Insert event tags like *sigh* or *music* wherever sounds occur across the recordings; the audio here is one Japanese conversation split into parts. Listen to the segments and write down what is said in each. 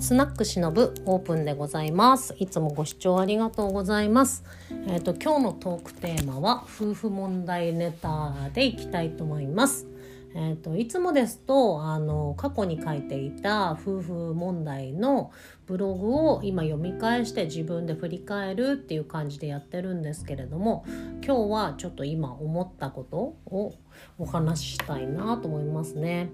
スナックしのぶオープンでございます。いつもご視聴ありがとうございます。えっ、ー、と今日のトークテーマは夫婦問題ネタでいきたいと思います。えーと、いつもですとあの過去に書いていた夫婦問題のブログを今読み返して自分で振り返るっていう感じでやってるんですけれども今日はちょっと今思ったことをお話ししたいなと思いますね。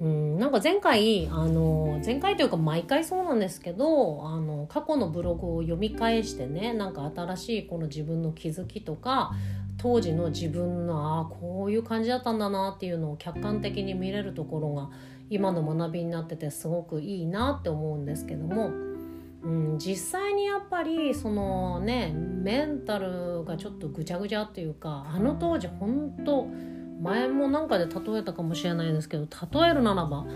うん、なんか前回あの前回というか毎回そうなんですけどあの過去のブログを読み返してねなんか新しいこの自分の気づきとか当時の自分のああこういう感じだったんだなっていうのを客観的に見れるところが今の学びになっててすごくいいなって思うんですけども、うん、実際にやっぱりそのねメンタルがちょっとぐちゃぐちゃっていうかあの当時本当前もなんかで例えたかもしれないですけど例えるならば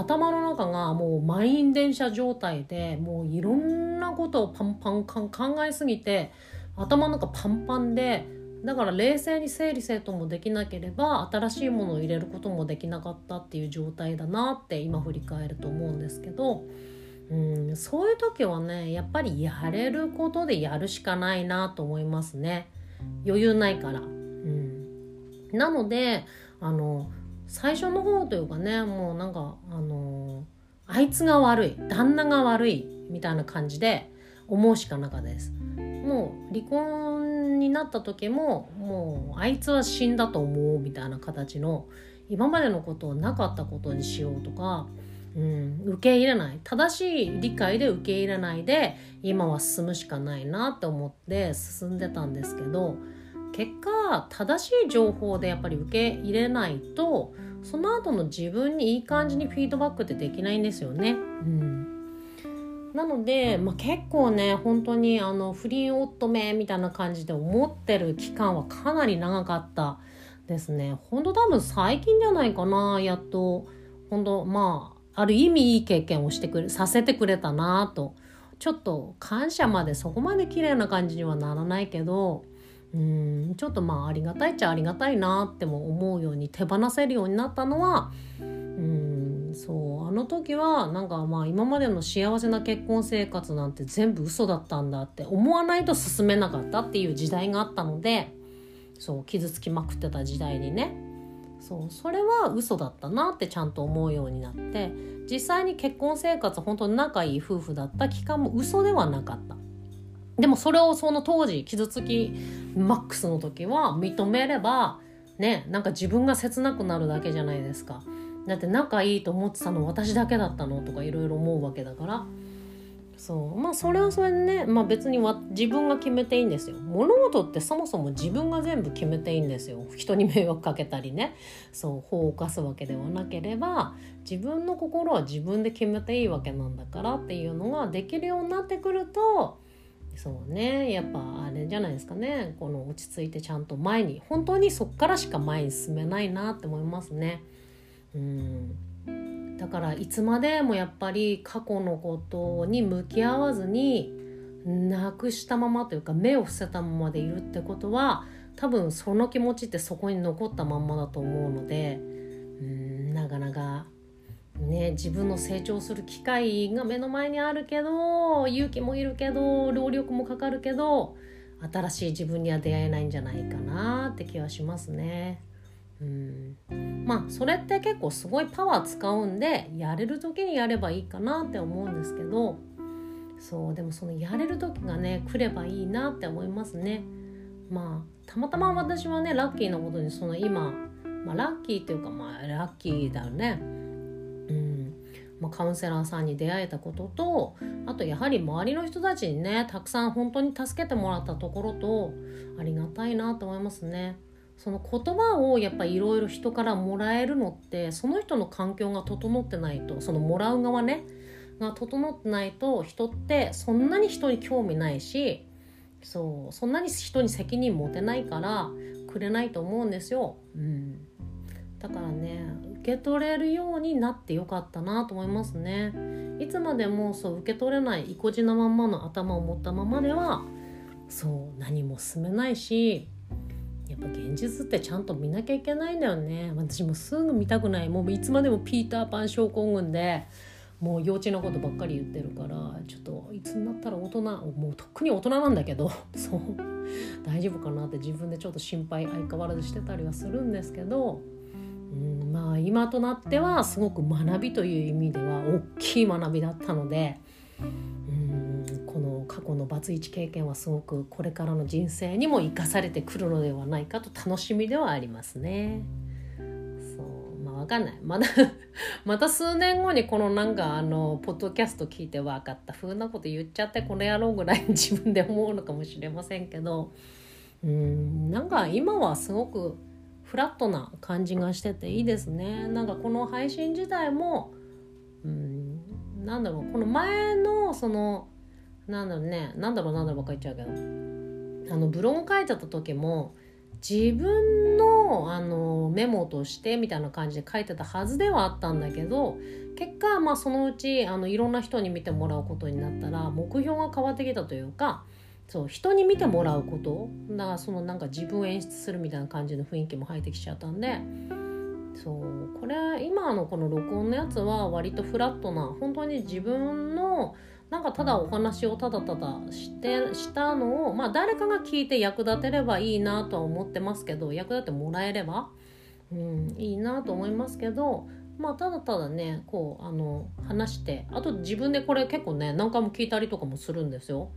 頭の中がもう満員電車状態でもういろんなことをパンパン考えすぎて頭の中パンパンでだから冷静に整理整頓もできなければ新しいものを入れることもできなかったっていう状態だなって今振り返ると思うんですけど、うん、そういう時はねやっぱりやれることでやるしかないなと思いますね余裕ないから。なのであの最初の方というかねもうなんかあのあいつが悪い旦那が悪いみたいな感じで思うしかなかです。もう離婚になった時ももうあいつは死んだと思うみたいな形の今までのことをなかったことにしようとか、うん、受け入れない。正しい理解で受け入れないで今は進むしかないなって思って進んでたんですけど結果正しい情報でやっぱり受け入れないとその後の自分にいい感じにフィードバックってできないんですよね。うんなので、まあ、結構ね本当にあの不倫夫めみたいな感じで思ってる期間はかなり長かったですね。本当多分最近じゃないかなやっと本当まあある意味いい経験をしてくれさせてくれたなとちょっと感謝までそこまで綺麗な感じにはならないけどうんちょっとまあありがたいっちゃありがたいなっても思うように手放せるようになったのはうんそうあの時はなんかまあ今までの幸せな結婚生活なんて全部嘘だったんだって思わないと進めなかったっていう時代があったのでそう傷つきまくってた時代にね。そうそれは嘘だったなってちゃんと思うようになって実際に結婚生活本当に仲いい夫婦だった期間も嘘ではなかった。でもそれをその当時傷つきマックスの時は認めればねなんか自分が切なくなるだけじゃないですか。だって仲いいと思ってたの私だけだったのとかいろいろ思うわけだから。そう。まあそれはそれでね、まあ、別にわ自分が決めていいんですよ。物事ってそもそも自分が全部決めていいんですよ。人に迷惑かけたりね。そう法を犯すわけではなければ自分の心は自分で決めていいわけなんだからっていうのができるようになってくるとそうね。やっぱあれじゃないですかね。この落ち着いてちゃんと前に本当にそっからしか前に進めないなって思いますね。うん。だからいつまでもやっぱり過去のことに向き合わずになくしたままというか目を伏せたままでいるってことは多分その気持ちってそこに残ったまんまだと思うのでうんなかなかね、自分の成長する機会が目の前にあるけど勇気もいるけど労力もかかるけど新しい自分には出会えないんじゃないかなって気はしますね。うんまあそれって結構すごいパワー使うんでやれる時にやればいいかなって思うんですけどそうでもそのやれる時がね来ればいいなって思いますね。まあたまたま私はねラッキーなことにその今、まあ、ラッキーっていうかまあラッキーだよね。まあ、カウンセラーさんに出会えたこととあとやはり周りの人たちにねたくさん本当に助けてもらったところとありがたいなと思いますね。その言葉をやっぱいろいろ人からもらえるのってその人の環境が整ってないとそのもらう側ねが整ってないと人ってそんなに人に興味ないしそうそんなに人に責任持てないからくれないと思うんですよ。うん、だからね受け取れるようになってよかったなと思いますね。いつまでもそう受け取れない意固地なまんまの頭を持ったままではそう何も進めないしやっぱ現実ってちゃんと見なきゃいけないんだよね。私もすぐ見たくない。もういつまでもピーターパン症候群でもう幼稚なことばっかり言ってるからちょっといつになったら大人もうとっくに大人なんだけどそう大丈夫かなって自分でちょっと心配相変わらずしてたりはするんですけど、うん、まあ今となってはすごく学びという意味では大きい学びだったので、うん、この過去のバツイチ経験はすごくこれからの人生にも生かされてくるのではないかと楽しみではありますね。わかんないまだ *laughs* また数年後にこのなんかあのポッドキャスト聞いて分かったふうなこと言っちゃってこの野郎ぐらい自分で思うのかもしれませんけどうんなんか今はすごくフラットな感じがしてていいですね。なんかこの配信自体もうんなんだろうこの前のそのなんだろうねなんだろうなんだろうばっか言っちゃうけどあのブログ書いてた時も自分のあのメモとしてみたいな感じで書いてたはずではあったんだけど結果、まあ、そのうちあのいろんな人に見てもらうことになったら目標が変わってきたというかそう人に見てもらうことだからそのなんか自分を演出するみたいな感じの雰囲気も入ってきちゃったんでそうこれ今のこの録音のやつは割とフラットな本当に自分のなんかただお話をただただしてしたのをまあ誰かが聞いて役立てればいいなとは思ってますけど役立ってもらえれば、うん、いいなと思いますけどまあただただねこうあの話してあと自分でこれ結構ね何回も聞いたりとかもするんですよ。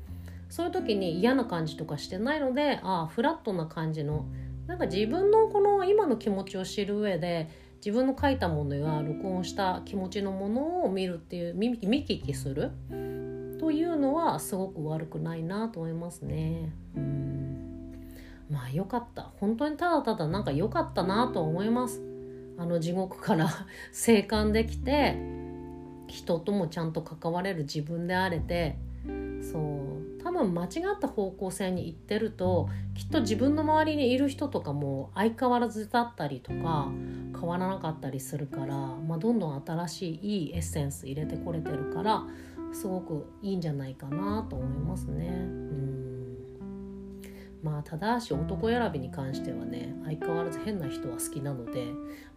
そういう時に嫌な感じとかしてないのでああフラットな感じのなんか自分のこの今の気持ちを知る上で自分の書いたものや録音した気持ちのものを見るっていう見見聞きするというのはすごく悪くないなと思いますね。うんまあ良かった本当にただただなんか良かったなと思います。あの地獄から *laughs* 生還できて人ともちゃんと関われる自分であれてそう分間違った方向性に行ってるときっと自分の周りにいる人とかも相変わらずだったりとか変わらなかったりするから、まあ、どんどん新しいいいエッセンス入れてこれてるからすごくいいんじゃないかなと思いますね。うんまあただし男選びに関してはね相変わらず変な人は好きなので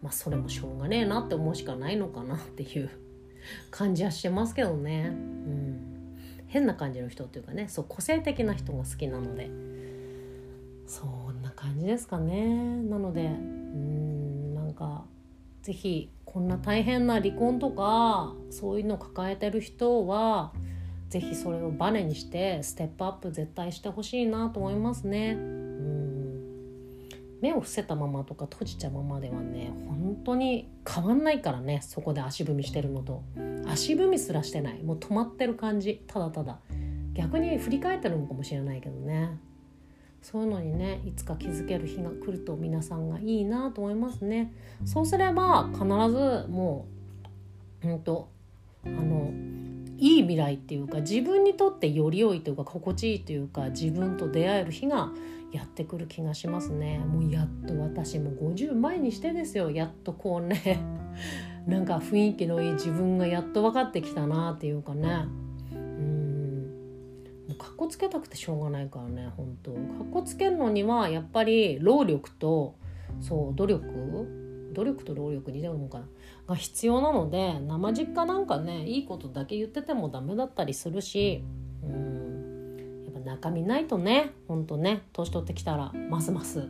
まあそれもしょうがねえなって思うしかないのかなっていう感じはしてますけどね。変な感じの人っていうかねそう個性的な人が好きなのでそんな感じですかねなのでうんなんか是非こんな大変な離婚とかそういうの抱えてる人は是非それをバネにしてステップアップ絶対してほしいなと思いますね。目を伏せたままとか閉じたままではね本当に変わんないからねそこで足踏みしてるのと。足踏みすらしてない。もう止まってる感じ。ただただ。逆に振り返ってるのかもしれないけどね。そういうのにねいつか気づける日が来ると皆さんがいいなと思いますね。そうすれば必ずもううんとあのいい未来っていうか自分にとってより良いというか心地いいというか自分と出会える日がやってくる気がしますね。もうやっと私も50前にしてですよ。やっとこうね。*laughs* なんか雰囲気のいい自分がやっと分かってきたなっていうかね。もうかっこつけたくてしょうがないからね本当。かっこつけるのにはやっぱり労力とそう努力。努力と労力にでもかな。が必要なので生実家なんかねいいことだけ言っててもダメだったりするし中身ないとねほんとね年取ってきたらますます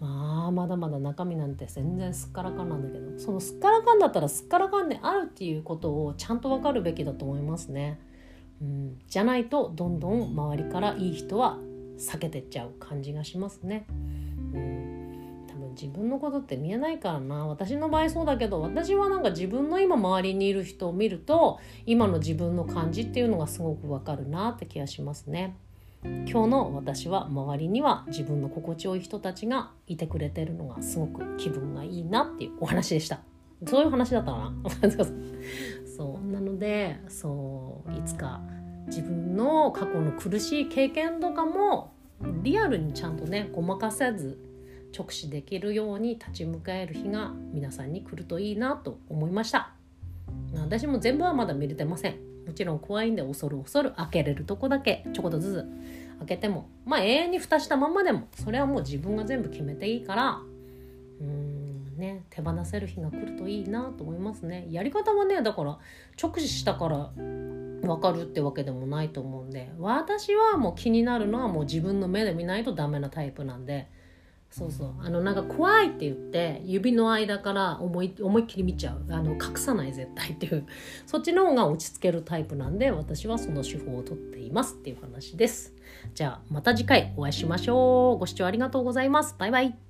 まあまだまだ中身なんて全然すっからかんなんだけどそのすっからかんだったらすっからかんであるっていうことをちゃんと分かるべきだと思いますね。うん、じゃないとどんどん周りからいい人は避けてっちゃう感じがしますね。自分のことって見えないからな私の場合そうだけど私はなんか自分の今周りにいる人を見ると今の自分の感じっていうのがすごくわかるなって気がしますね。今日の私は周りには自分の心地よい人たちがいてくれてるのがすごく気分がいいなっていうお話でした。そういう話だったかな *laughs* そうなのでそういつか自分の過去の苦しい経験とかもリアルにちゃんとねごまかせず直視できるように立ち向かえる日が皆さんに来るといいなと思いました。私も全部はまだ見れてません。もちろん怖いんで恐る恐る開けれるとこだけちょこっとずつ。開けてもまあ永遠に蓋したままでもそれはもう自分が全部決めていいから。うんね手放せる日が来るといいなと思いますね。やり方はねだから直視したから分かるってわけでもないと思うんで。私はもう気になるのはもう自分の目で見ないとダメなタイプなんで。そうそう。あのなんか怖いって言って指の間から思い思いっきり見ちゃう。あの隠さない絶対っていう。そっちの方が落ち着けるタイプなんで私はその手法をとっていますっていう話です。じゃあまた次回お会いしましょう。ご視聴ありがとうございます。バイバイ。